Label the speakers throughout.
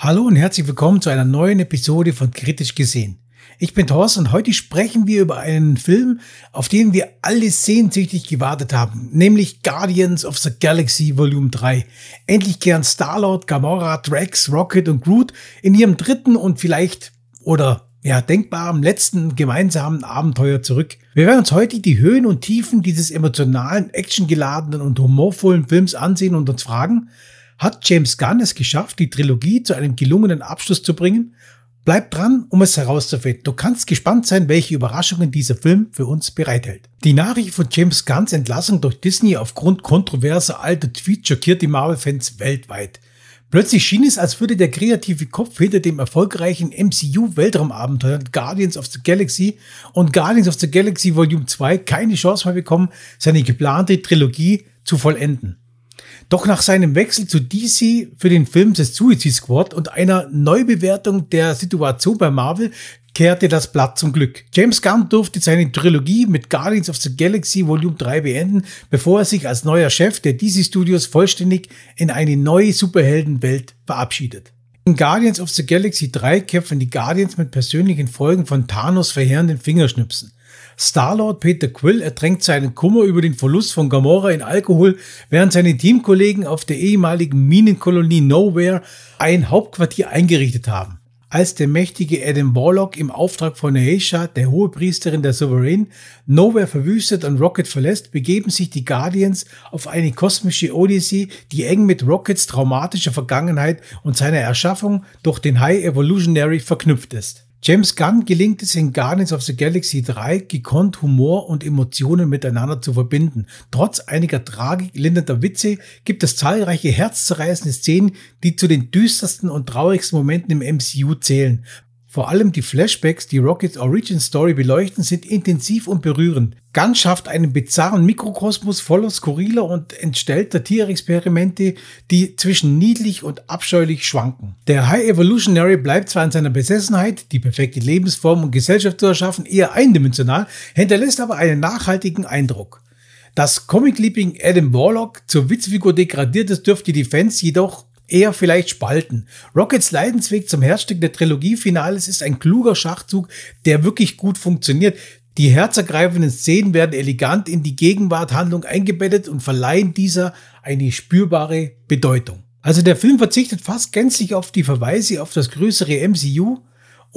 Speaker 1: Hallo und herzlich willkommen zu einer neuen Episode von Kritisch gesehen. Ich bin Thorsten und heute sprechen wir über einen Film, auf den wir alle sehnsüchtig gewartet haben, nämlich Guardians of the Galaxy Volume 3. Endlich kehren Star-Lord, Gamora, Drax, Rocket und Groot in ihrem dritten und vielleicht oder ja, denkbaren letzten gemeinsamen Abenteuer zurück. Wir werden uns heute die Höhen und Tiefen dieses emotionalen, actiongeladenen und humorvollen Films ansehen und uns fragen, hat James Gunn es geschafft, die Trilogie zu einem gelungenen Abschluss zu bringen? Bleib dran, um es herauszufinden. Du kannst gespannt sein, welche Überraschungen dieser Film für uns bereithält. Die Nachricht von James Gunns Entlassung durch Disney aufgrund kontroverser alter Tweets schockiert die Marvel-Fans weltweit. Plötzlich schien es, als würde der kreative Kopf hinter dem erfolgreichen MCU-Weltraumabenteuer Guardians of the Galaxy und Guardians of the Galaxy Volume 2 keine Chance mehr bekommen, seine geplante Trilogie zu vollenden. Doch nach seinem Wechsel zu DC für den Film The Suicide Squad und einer Neubewertung der Situation bei Marvel kehrte das Blatt zum Glück. James Gunn durfte seine Trilogie mit Guardians of the Galaxy Volume 3 beenden, bevor er sich als neuer Chef der DC Studios vollständig in eine neue Superheldenwelt verabschiedet. In Guardians of the Galaxy 3 kämpfen die Guardians mit persönlichen Folgen von Thanos verheerenden Fingerschnipsen. Starlord Peter Quill ertränkt seinen Kummer über den Verlust von Gamora in Alkohol, während seine Teamkollegen auf der ehemaligen Minenkolonie Nowhere ein Hauptquartier eingerichtet haben. Als der mächtige Adam Warlock im Auftrag von Aisha, der Hohepriesterin der Sovereign, Nowhere verwüstet und Rocket verlässt, begeben sich die Guardians auf eine kosmische Odyssee, die eng mit Rockets traumatischer Vergangenheit und seiner Erschaffung durch den High Evolutionary verknüpft ist. James Gunn gelingt es in Guardians of the Galaxy 3, gekonnt Humor und Emotionen miteinander zu verbinden. Trotz einiger Tragik lindernder Witze gibt es zahlreiche herzzerreißende Szenen, die zu den düstersten und traurigsten Momenten im MCU zählen. Vor allem die Flashbacks, die Rockets Origin Story beleuchten, sind intensiv und berührend. Gunn schafft einen bizarren Mikrokosmos voller skurriler und entstellter Tierexperimente, die zwischen niedlich und abscheulich schwanken. Der High Evolutionary bleibt zwar in seiner Besessenheit, die perfekte Lebensform und Gesellschaft zu erschaffen, eher eindimensional, hinterlässt aber einen nachhaltigen Eindruck. Dass Comic-Liebling Adam Warlock zur Witzfigur degradiert ist, dürfte die Fans jedoch eher vielleicht spalten. Rockets Leidensweg zum Herzstück der Trilogie-Finales ist ein kluger Schachzug, der wirklich gut funktioniert. Die herzergreifenden Szenen werden elegant in die Gegenwarthandlung eingebettet und verleihen dieser eine spürbare Bedeutung. Also der Film verzichtet fast gänzlich auf die Verweise auf das größere MCU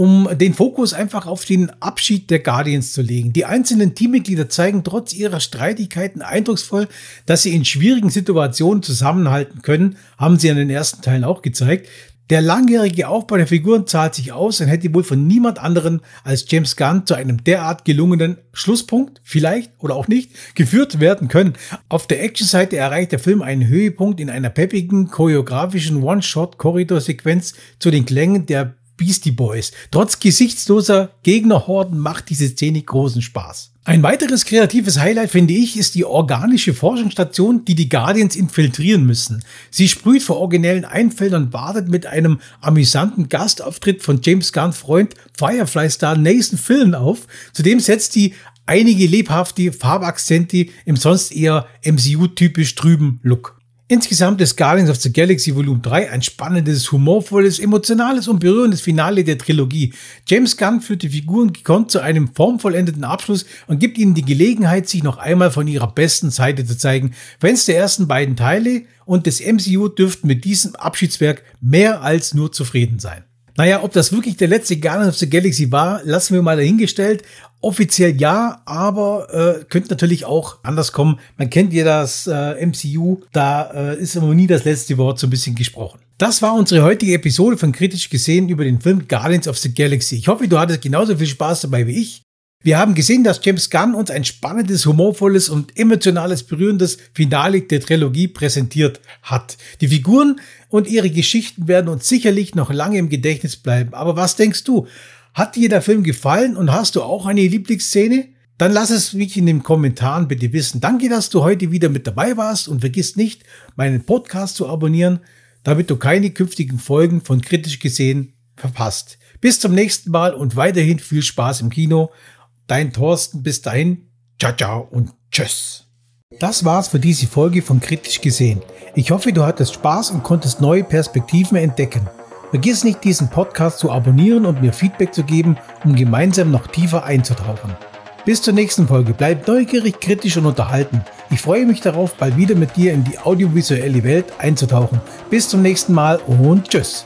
Speaker 1: um den Fokus einfach auf den Abschied der Guardians zu legen. Die einzelnen Teammitglieder zeigen trotz ihrer Streitigkeiten eindrucksvoll, dass sie in schwierigen Situationen zusammenhalten können, haben sie an den ersten Teilen auch gezeigt. Der langjährige Aufbau der Figuren zahlt sich aus und hätte wohl von niemand anderen als James Gunn zu einem derart gelungenen Schlusspunkt, vielleicht oder auch nicht, geführt werden können. Auf der Actionseite erreicht der Film einen Höhepunkt in einer peppigen, choreografischen One-Shot-Korridorsequenz zu den Klängen der Beastie Boys. Trotz gesichtsloser Gegnerhorden macht diese Szene großen Spaß. Ein weiteres kreatives Highlight, finde ich, ist die organische Forschungsstation, die die Guardians infiltrieren müssen. Sie sprüht vor originellen Einfällen und wartet mit einem amüsanten Gastauftritt von James Gunn Freund Firefly-Star Nathan Fillion auf. Zudem setzt die einige lebhafte Farbakzente im sonst eher MCU-typisch trüben Look. Insgesamt ist Guardians of the Galaxy Volume 3 ein spannendes, humorvolles, emotionales und berührendes Finale der Trilogie. James Gunn führt die Figuren gekonnt zu einem formvollendeten Abschluss und gibt ihnen die Gelegenheit, sich noch einmal von ihrer besten Seite zu zeigen. Fans der ersten beiden Teile und des MCU dürften mit diesem Abschiedswerk mehr als nur zufrieden sein. Naja, ob das wirklich der letzte Guardians of the Galaxy war, lassen wir mal dahingestellt. Offiziell ja, aber äh, könnte natürlich auch anders kommen. Man kennt ja das äh, MCU, da äh, ist immer nie das letzte Wort so ein bisschen gesprochen. Das war unsere heutige Episode von Kritisch gesehen über den Film Guardians of the Galaxy. Ich hoffe, du hattest genauso viel Spaß dabei wie ich. Wir haben gesehen, dass James Gunn uns ein spannendes, humorvolles und emotionales, berührendes Finale der Trilogie präsentiert hat. Die Figuren und ihre Geschichten werden uns sicherlich noch lange im Gedächtnis bleiben. Aber was denkst du? Hat dir der Film gefallen und hast du auch eine Lieblingsszene? Dann lass es mich in den Kommentaren bitte wissen. Danke, dass du heute wieder mit dabei warst und vergiss nicht, meinen Podcast zu abonnieren, damit du keine künftigen Folgen von Kritisch gesehen verpasst. Bis zum nächsten Mal und weiterhin viel Spaß im Kino. Dein Thorsten, bis dahin. Ciao, ciao und tschüss. Das war's für diese Folge von Kritisch gesehen. Ich hoffe, du hattest Spaß und konntest neue Perspektiven entdecken. Vergiss nicht, diesen Podcast zu abonnieren und mir Feedback zu geben, um gemeinsam noch tiefer einzutauchen. Bis zur nächsten Folge. Bleib neugierig, kritisch und unterhalten. Ich freue mich darauf, bald wieder mit dir in die audiovisuelle Welt einzutauchen. Bis zum nächsten Mal und tschüss.